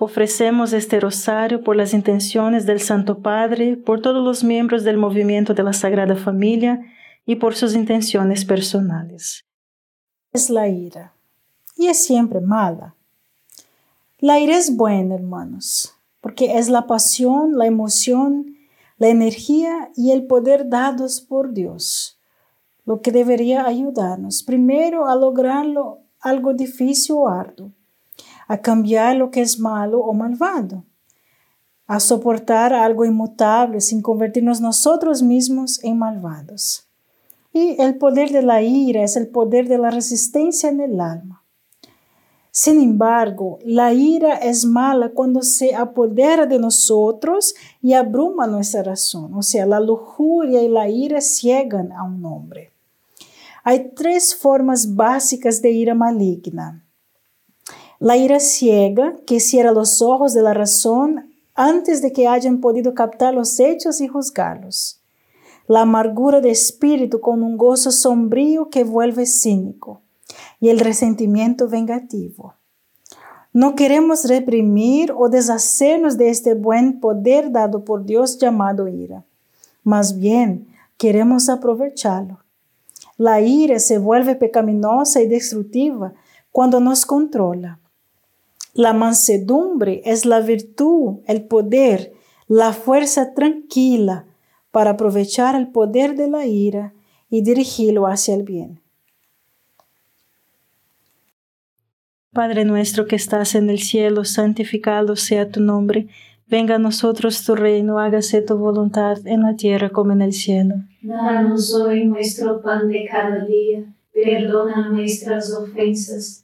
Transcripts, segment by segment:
Ofrecemos este rosario por las intenciones del Santo Padre, por todos los miembros del movimiento de la Sagrada Familia y por sus intenciones personales. Es la ira y es siempre mala. La ira es buena, hermanos, porque es la pasión, la emoción, la energía y el poder dados por Dios, lo que debería ayudarnos primero a lograrlo algo difícil o arduo a cambiar lo que es malo o malvado, a soportar algo inmutable sin convertirnos nosotros mismos en malvados. Y el poder de la ira es el poder de la resistencia en el alma. Sin embargo, la ira es mala cuando se apodera de nosotros y abruma nuestra razón. O sea, la lujuria y la ira ciegan a un hombre. Hay tres formas básicas de ira maligna. La ira ciega, que cierra los ojos de la razón antes de que hayan podido captar los hechos y juzgarlos. La amargura de espíritu con un gozo sombrío que vuelve cínico. Y el resentimiento vengativo. No queremos reprimir o deshacernos de este buen poder dado por Dios llamado ira. Más bien, queremos aprovecharlo. La ira se vuelve pecaminosa y destructiva cuando nos controla. La mansedumbre es la virtud, el poder, la fuerza tranquila para aprovechar el poder de la ira y dirigirlo hacia el bien. Padre nuestro que estás en el cielo, santificado sea tu nombre. Venga a nosotros tu reino, hágase tu voluntad en la tierra como en el cielo. Danos hoy nuestro pan de cada día, perdona nuestras ofensas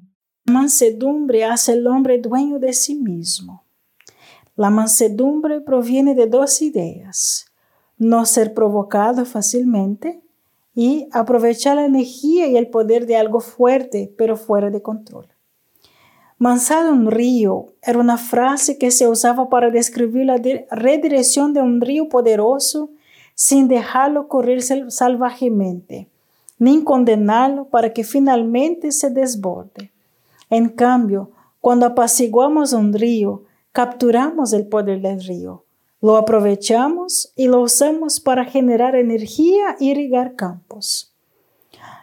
Mansedumbre hace el hombre dueño de sí mismo. La mansedumbre proviene de dos ideas. No ser provocado fácilmente y aprovechar la energía y el poder de algo fuerte, pero fuera de control. Mansado un río era una frase que se usaba para describir la redirección de un río poderoso sin dejarlo correr salvajemente, ni condenarlo para que finalmente se desborde. En cambio, cuando apaciguamos un río, capturamos el poder del río, lo aprovechamos y lo usamos para generar energía y irrigar campos.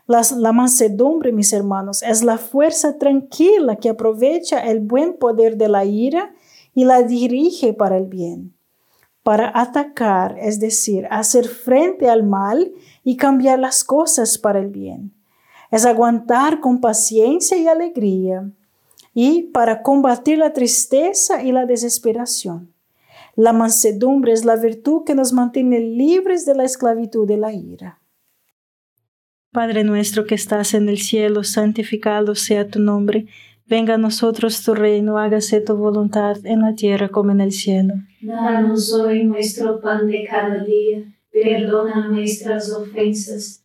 la mansedumbre, mis hermanos, es la fuerza tranquila que aprovecha el buen poder de la ira y la dirige para el bien, para atacar, es decir, hacer frente al mal y cambiar las cosas para el bien es aguantar con paciencia y alegría y para combatir la tristeza y la desesperación. La mansedumbre es la virtud que nos mantiene libres de la esclavitud de la ira. Padre nuestro que estás en el cielo, santificado sea tu nombre. Venga a nosotros tu reino, hágase tu voluntad en la tierra como en el cielo. Danos hoy nuestro pan de cada día, perdona nuestras ofensas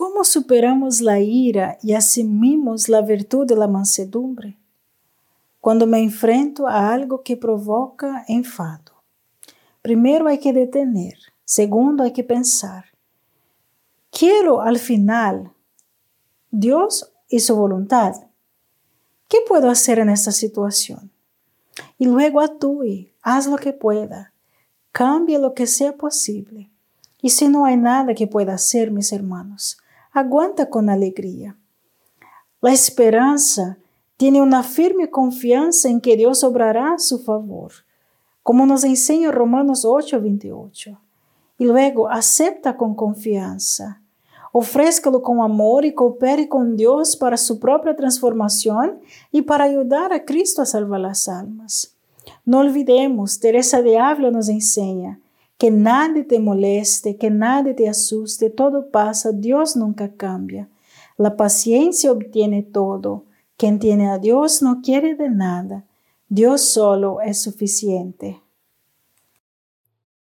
¿Cómo superamos la ira y asumimos la virtud de la mansedumbre? Cuando me enfrento a algo que provoca enfado. Primero hay que detener, segundo hay que pensar. Quiero al final Dios y su voluntad. ¿Qué puedo hacer en esta situación? Y luego actúe, haz lo que pueda, cambie lo que sea posible. Y si no hay nada que pueda hacer, mis hermanos, aguanta con alegría. La esperanza tiene una firme confianza en que Dios obrará a su favor, como nos enseña Romanos 8:28. Y luego acepta con confianza. Ofrézcalo con amor y coopere con Dios para su propia transformación y para ayudar a Cristo a salvar las almas. No olvidemos, Teresa de Ávila nos enseña, que nada te moleste, que nada te asuste, todo pasa, Dios nunca cambia. La paciencia obtiene todo. Quien tiene a Dios no quiere de nada. Dios solo es suficiente.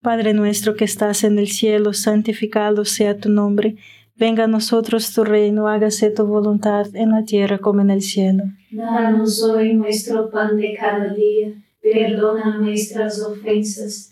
Padre nuestro que estás en el cielo, santificado sea tu nombre. Venga a nosotros tu reino, hágase tu voluntad en la tierra como en el cielo. Danos hoy nuestro pan de cada día. Perdona nuestras ofensas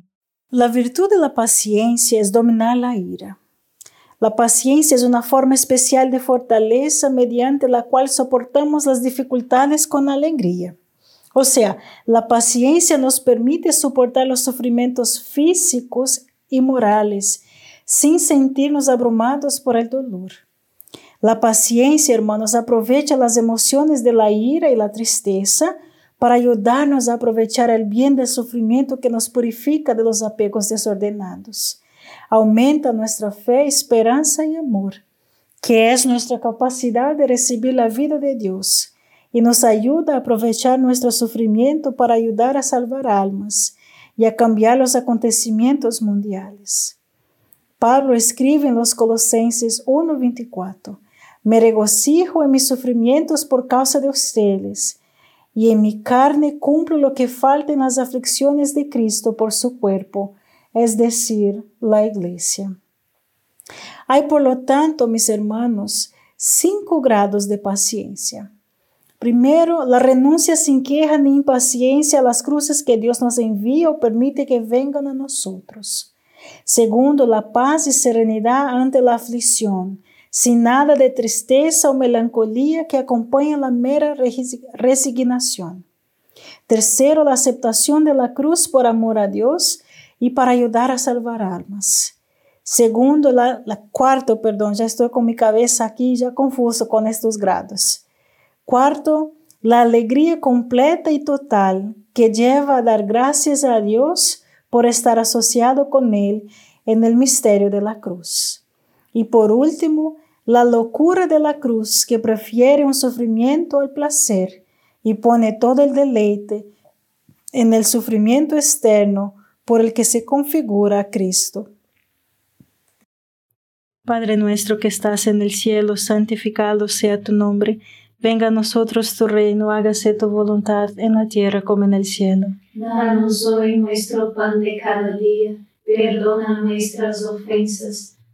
La virtud de la paciencia es dominar la ira. La paciencia es una forma especial de fortaleza mediante la cual soportamos las dificultades con alegría. O sea, la paciencia nos permite soportar los sufrimientos físicos y morales sin sentirnos abrumados por el dolor. La paciencia, hermanos, aprovecha las emociones de la ira y la tristeza para ayudarnos a aprovechar el bien del sufrimiento que nos purifica de los apegos desordenados. Aumenta nuestra fe, esperanza y amor, que es nuestra capacidad de recibir la vida de Dios, y nos ayuda a aprovechar nuestro sufrimiento para ayudar a salvar almas y a cambiar los acontecimientos mundiales. Pablo escribe en los Colosenses 1:24, Me regocijo en mis sufrimientos por causa de ustedes, y en mi carne cumplo lo que falta en las aflicciones de Cristo por su cuerpo, es decir, la iglesia. Hay por lo tanto, mis hermanos, cinco grados de paciencia. Primero, la renuncia sin queja ni impaciencia a las cruces que Dios nos envía o permite que vengan a nosotros. Segundo, la paz y serenidad ante la aflicción, sin nada de tristeza o melancolía que acompañe la mera resignación. Tercero, la aceptación de la cruz por amor a Dios y para ayudar a salvar almas. Segundo, la, cuarto, perdón, ya estoy con mi cabeza aquí ya confuso con estos grados. Cuarto, la alegría completa y total que lleva a dar gracias a Dios por estar asociado con Él en el misterio de la cruz. Y por último, la locura de la cruz que prefiere un sufrimiento al placer y pone todo el deleite en el sufrimiento externo por el que se configura a Cristo. Padre nuestro que estás en el cielo, santificado sea tu nombre. Venga a nosotros tu reino, hágase tu voluntad en la tierra como en el cielo. Danos hoy nuestro pan de cada día, perdona nuestras ofensas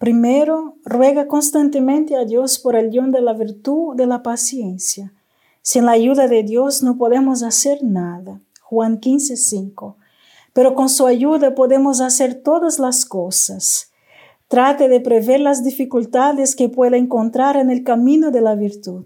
Primero, ruega constantemente a Dios por el don de la virtud de la paciencia. Sin la ayuda de Dios no podemos hacer nada. Juan 15, 5. Pero con su ayuda podemos hacer todas las cosas. Trate de prever las dificultades que pueda encontrar en el camino de la virtud.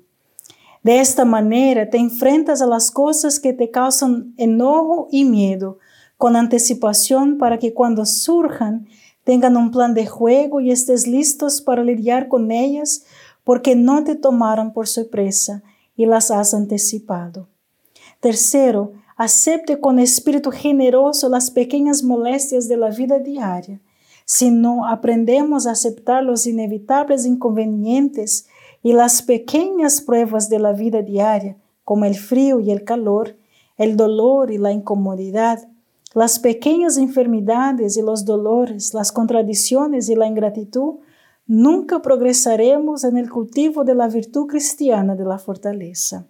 De esta manera te enfrentas a las cosas que te causan enojo y miedo con anticipación para que cuando surjan tengan un plan de juego y estés listos para lidiar con ellas porque no te tomaron por sorpresa y las has anticipado. Tercero, acepte con espíritu generoso las pequeñas molestias de la vida diaria. Si no aprendemos a aceptar los inevitables inconvenientes y las pequeñas pruebas de la vida diaria, como el frío y el calor, el dolor y la incomodidad, las pequeñas enfermedades y los dolores, las contradicciones y la ingratitud, nunca progresaremos en el cultivo de la virtud cristiana de la fortaleza.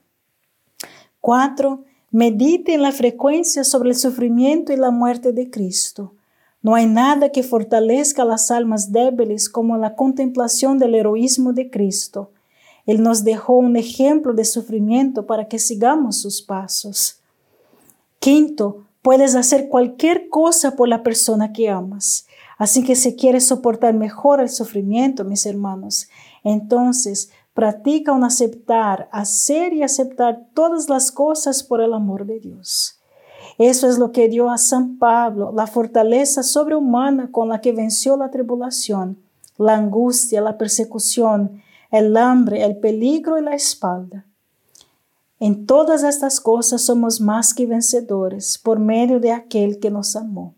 4. Medite en la frecuencia sobre el sufrimiento y la muerte de Cristo. No hay nada que fortalezca las almas débiles como la contemplación del heroísmo de Cristo. Él nos dejó un ejemplo de sufrimiento para que sigamos sus pasos. Quinto, Puedes hacer cualquier cosa por la persona que amas. Así que si quieres soportar mejor el sufrimiento, mis hermanos, entonces practica un aceptar, hacer y aceptar todas las cosas por el amor de Dios. Eso es lo que dio a San Pablo la fortaleza sobrehumana con la que venció la tribulación, la angustia, la persecución, el hambre, el peligro y la espalda. En todas estas cosas somos más que vencedores por medio de aquel que nos amó.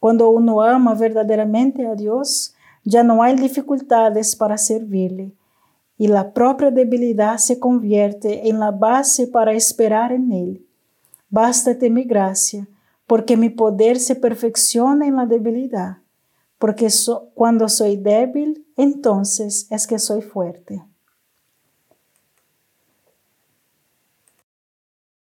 Cuando uno ama verdaderamente a Dios, ya no hay dificultades para servirle y la propia debilidad se convierte en la base para esperar en Él. Bástate mi gracia, porque mi poder se perfecciona en la debilidad, porque cuando soy débil, entonces es que soy fuerte.